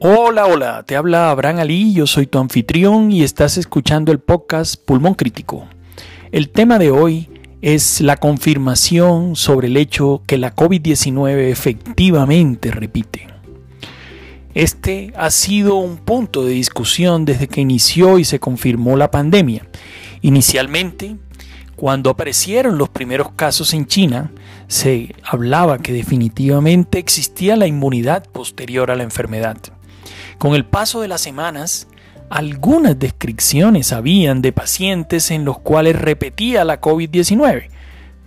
Hola, hola, te habla Abraham Ali, yo soy tu anfitrión y estás escuchando el podcast Pulmón Crítico. El tema de hoy es la confirmación sobre el hecho que la COVID-19 efectivamente repite. Este ha sido un punto de discusión desde que inició y se confirmó la pandemia. Inicialmente, cuando aparecieron los primeros casos en China, se hablaba que definitivamente existía la inmunidad posterior a la enfermedad. Con el paso de las semanas, algunas descripciones habían de pacientes en los cuales repetía la COVID-19,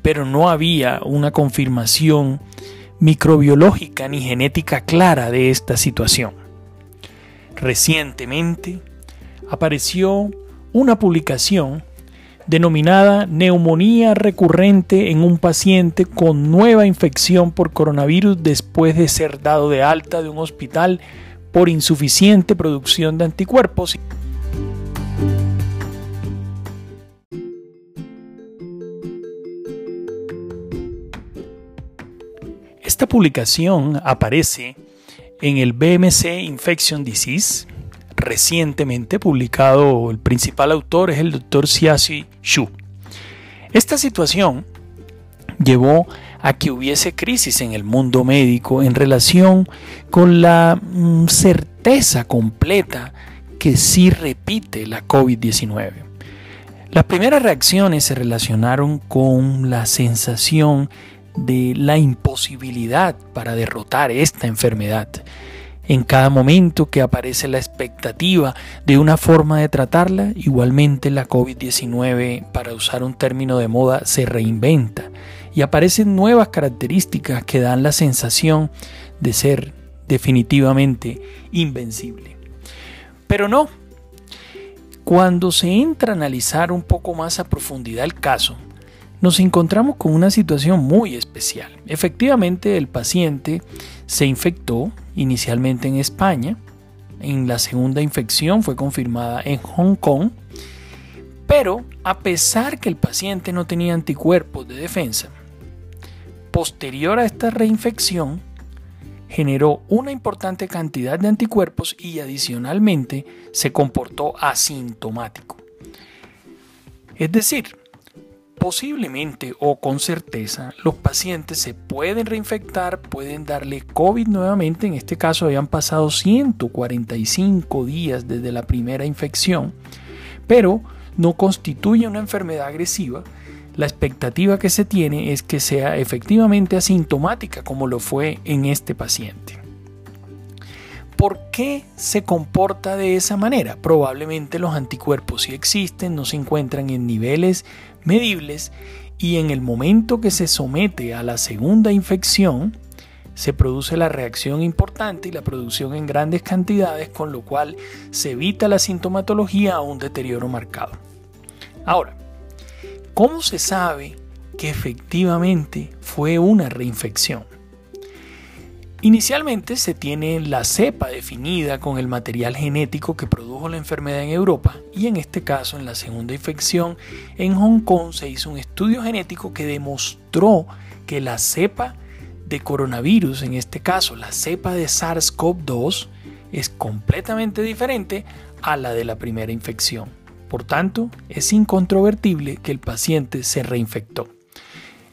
pero no había una confirmación microbiológica ni genética clara de esta situación. Recientemente apareció una publicación denominada neumonía recurrente en un paciente con nueva infección por coronavirus después de ser dado de alta de un hospital por insuficiente producción de anticuerpos. Esta publicación aparece en el BMC Infection Disease, recientemente publicado, el principal autor es el Dr. Xiaxi Xu. Esta situación llevó a que hubiese crisis en el mundo médico en relación con la mm, certeza completa que sí repite la COVID-19. Las primeras reacciones se relacionaron con la sensación de la imposibilidad para derrotar esta enfermedad. En cada momento que aparece la expectativa de una forma de tratarla, igualmente la COVID-19, para usar un término de moda, se reinventa y aparecen nuevas características que dan la sensación de ser definitivamente invencible. Pero no, cuando se entra a analizar un poco más a profundidad el caso, nos encontramos con una situación muy especial. Efectivamente, el paciente se infectó inicialmente en España, en la segunda infección fue confirmada en Hong Kong, pero a pesar que el paciente no tenía anticuerpos de defensa, posterior a esta reinfección, generó una importante cantidad de anticuerpos y adicionalmente se comportó asintomático. Es decir, posiblemente o con certeza los pacientes se pueden reinfectar, pueden darle COVID nuevamente, en este caso habían pasado 145 días desde la primera infección, pero no constituye una enfermedad agresiva la expectativa que se tiene es que sea efectivamente asintomática como lo fue en este paciente. ¿Por qué se comporta de esa manera? Probablemente los anticuerpos sí existen, no se encuentran en niveles medibles y en el momento que se somete a la segunda infección, se produce la reacción importante y la producción en grandes cantidades, con lo cual se evita la sintomatología a un deterioro marcado. Ahora, ¿Cómo se sabe que efectivamente fue una reinfección? Inicialmente se tiene la cepa definida con el material genético que produjo la enfermedad en Europa y en este caso en la segunda infección en Hong Kong se hizo un estudio genético que demostró que la cepa de coronavirus, en este caso la cepa de SARS-CoV-2, es completamente diferente a la de la primera infección. Por tanto, es incontrovertible que el paciente se reinfectó.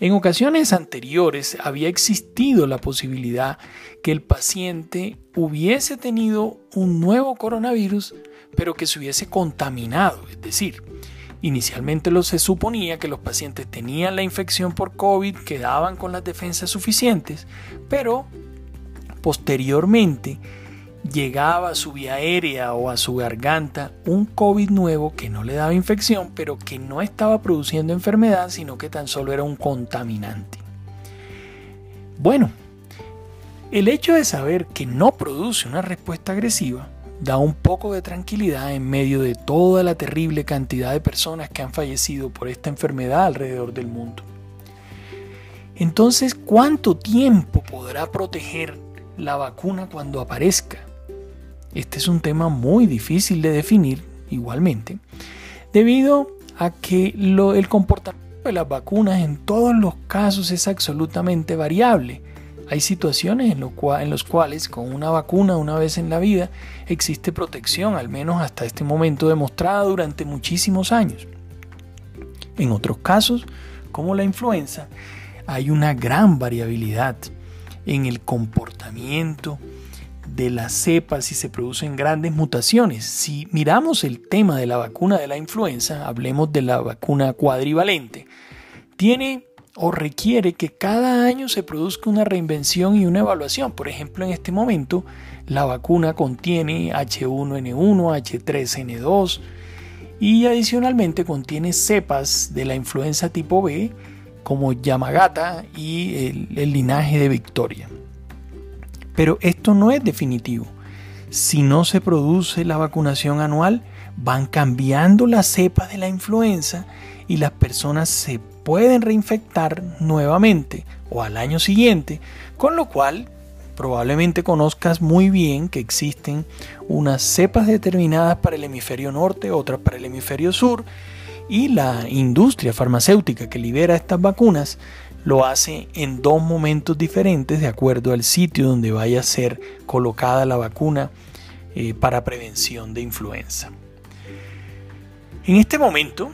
En ocasiones anteriores había existido la posibilidad que el paciente hubiese tenido un nuevo coronavirus, pero que se hubiese contaminado, es decir, Inicialmente se suponía que los pacientes tenían la infección por COVID, quedaban con las defensas suficientes, pero posteriormente llegaba a su vía aérea o a su garganta un COVID nuevo que no le daba infección, pero que no estaba produciendo enfermedad, sino que tan solo era un contaminante. Bueno, el hecho de saber que no produce una respuesta agresiva da un poco de tranquilidad en medio de toda la terrible cantidad de personas que han fallecido por esta enfermedad alrededor del mundo. Entonces, ¿cuánto tiempo podrá proteger la vacuna cuando aparezca? Este es un tema muy difícil de definir igualmente, debido a que el comportamiento de las vacunas en todos los casos es absolutamente variable. Hay situaciones en, en las cuales con una vacuna una vez en la vida existe protección, al menos hasta este momento demostrada durante muchísimos años. En otros casos, como la influenza, hay una gran variabilidad en el comportamiento de las cepas y se producen grandes mutaciones. Si miramos el tema de la vacuna de la influenza, hablemos de la vacuna cuadrivalente, tiene o requiere que cada año se produzca una reinvención y una evaluación. Por ejemplo, en este momento la vacuna contiene H1N1, H3N2 y adicionalmente contiene cepas de la influenza tipo B como Yamagata y el, el linaje de Victoria. Pero esto no es definitivo. Si no se produce la vacunación anual, van cambiando las cepas de la influenza y las personas se pueden reinfectar nuevamente o al año siguiente, con lo cual probablemente conozcas muy bien que existen unas cepas determinadas para el hemisferio norte, otras para el hemisferio sur, y la industria farmacéutica que libera estas vacunas lo hace en dos momentos diferentes de acuerdo al sitio donde vaya a ser colocada la vacuna eh, para prevención de influenza. En este momento,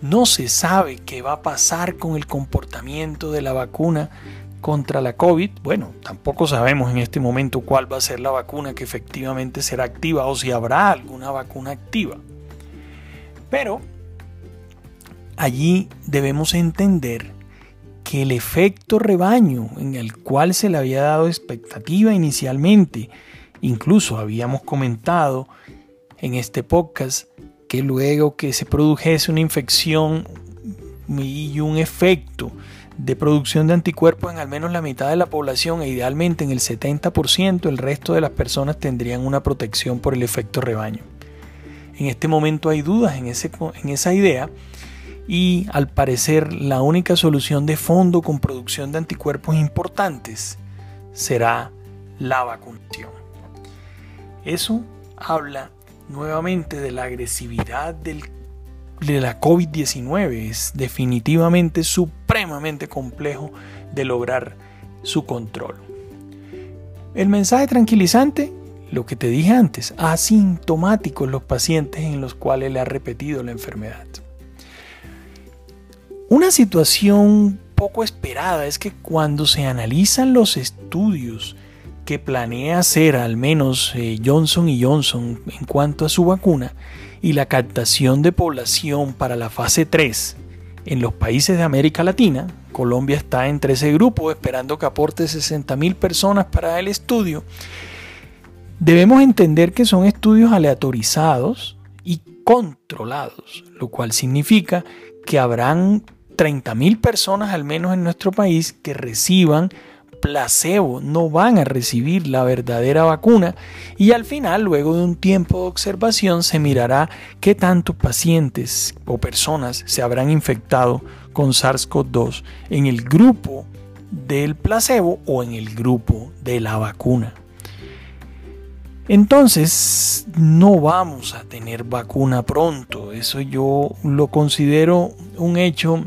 no se sabe qué va a pasar con el comportamiento de la vacuna contra la COVID. Bueno, tampoco sabemos en este momento cuál va a ser la vacuna que efectivamente será activa o si habrá alguna vacuna activa. Pero allí debemos entender que el efecto rebaño en el cual se le había dado expectativa inicialmente, incluso habíamos comentado en este podcast que luego que se produjese una infección y un efecto de producción de anticuerpos en al menos la mitad de la población e idealmente en el 70%, el resto de las personas tendrían una protección por el efecto rebaño. En este momento hay dudas en, ese, en esa idea y al parecer la única solución de fondo con producción de anticuerpos importantes será la vacunación. Eso habla nuevamente de la agresividad del, de la COVID-19. Es definitivamente supremamente complejo de lograr su control. El mensaje tranquilizante, lo que te dije antes, asintomáticos los pacientes en los cuales le ha repetido la enfermedad. Una situación poco esperada es que cuando se analizan los estudios que planea hacer al menos eh, Johnson y Johnson en cuanto a su vacuna y la captación de población para la fase 3 en los países de América Latina, Colombia está entre ese grupo esperando que aporte 60 mil personas para el estudio, debemos entender que son estudios aleatorizados y controlados, lo cual significa que habrán 30 mil personas al menos en nuestro país que reciban placebo, no van a recibir la verdadera vacuna y al final, luego de un tiempo de observación, se mirará qué tantos pacientes o personas se habrán infectado con SARS-CoV-2 en el grupo del placebo o en el grupo de la vacuna. Entonces, no vamos a tener vacuna pronto. Eso yo lo considero un hecho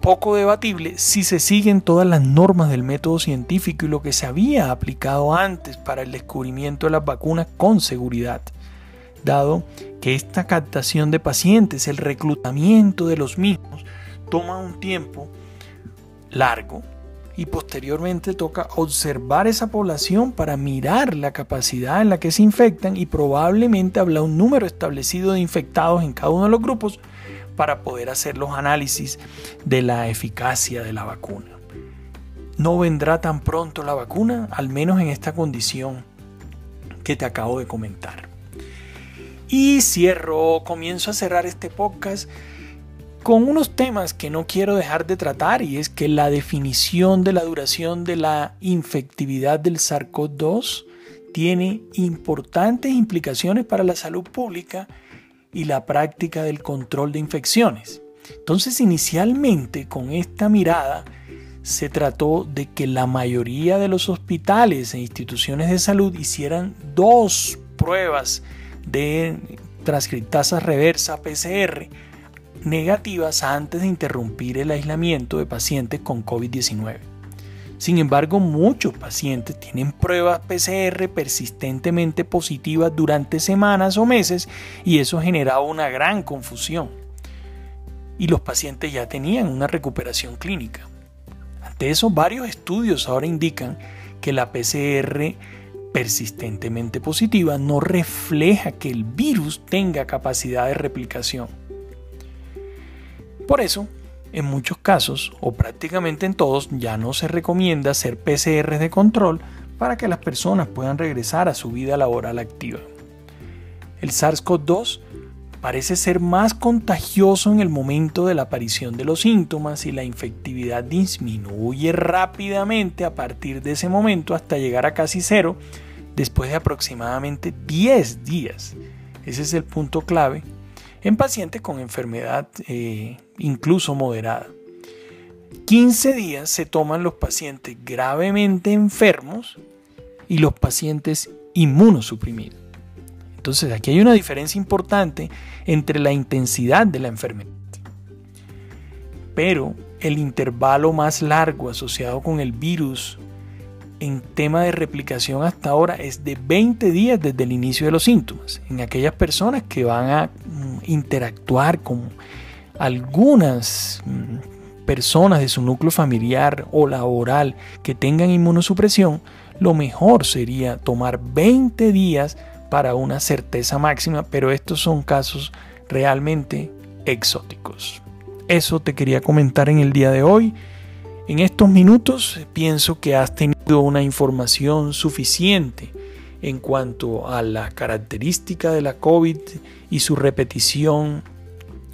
poco debatible si se siguen todas las normas del método científico y lo que se había aplicado antes para el descubrimiento de las vacunas con seguridad, dado que esta captación de pacientes, el reclutamiento de los mismos, toma un tiempo largo y posteriormente toca observar esa población para mirar la capacidad en la que se infectan y probablemente habla un número establecido de infectados en cada uno de los grupos para poder hacer los análisis de la eficacia de la vacuna. No vendrá tan pronto la vacuna, al menos en esta condición que te acabo de comentar. Y cierro, comienzo a cerrar este podcast con unos temas que no quiero dejar de tratar y es que la definición de la duración de la infectividad del SARS-CoV-2 tiene importantes implicaciones para la salud pública y la práctica del control de infecciones. Entonces, inicialmente con esta mirada se trató de que la mayoría de los hospitales e instituciones de salud hicieran dos pruebas de transcriptasa reversa PCR negativas antes de interrumpir el aislamiento de pacientes con COVID-19. Sin embargo, muchos pacientes tienen pruebas PCR persistentemente positivas durante semanas o meses y eso generaba una gran confusión. Y los pacientes ya tenían una recuperación clínica. Ante eso, varios estudios ahora indican que la PCR persistentemente positiva no refleja que el virus tenga capacidad de replicación. Por eso, en muchos casos, o prácticamente en todos, ya no se recomienda hacer PCR de control para que las personas puedan regresar a su vida laboral activa. El SARS-CoV-2 parece ser más contagioso en el momento de la aparición de los síntomas y la infectividad disminuye rápidamente a partir de ese momento hasta llegar a casi cero después de aproximadamente 10 días. Ese es el punto clave en pacientes con enfermedad eh, incluso moderada. 15 días se toman los pacientes gravemente enfermos y los pacientes inmunosuprimidos. Entonces aquí hay una diferencia importante entre la intensidad de la enfermedad. Pero el intervalo más largo asociado con el virus en tema de replicación hasta ahora es de 20 días desde el inicio de los síntomas. En aquellas personas que van a mm, interactuar con algunas mm, personas de su núcleo familiar o laboral que tengan inmunosupresión, lo mejor sería tomar 20 días para una certeza máxima, pero estos son casos realmente exóticos. Eso te quería comentar en el día de hoy. En estos minutos pienso que has tenido una información suficiente en cuanto a la característica de la COVID y su repetición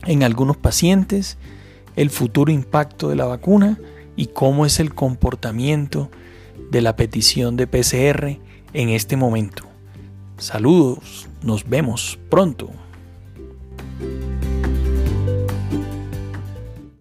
en algunos pacientes, el futuro impacto de la vacuna y cómo es el comportamiento de la petición de PCR en este momento. Saludos, nos vemos pronto.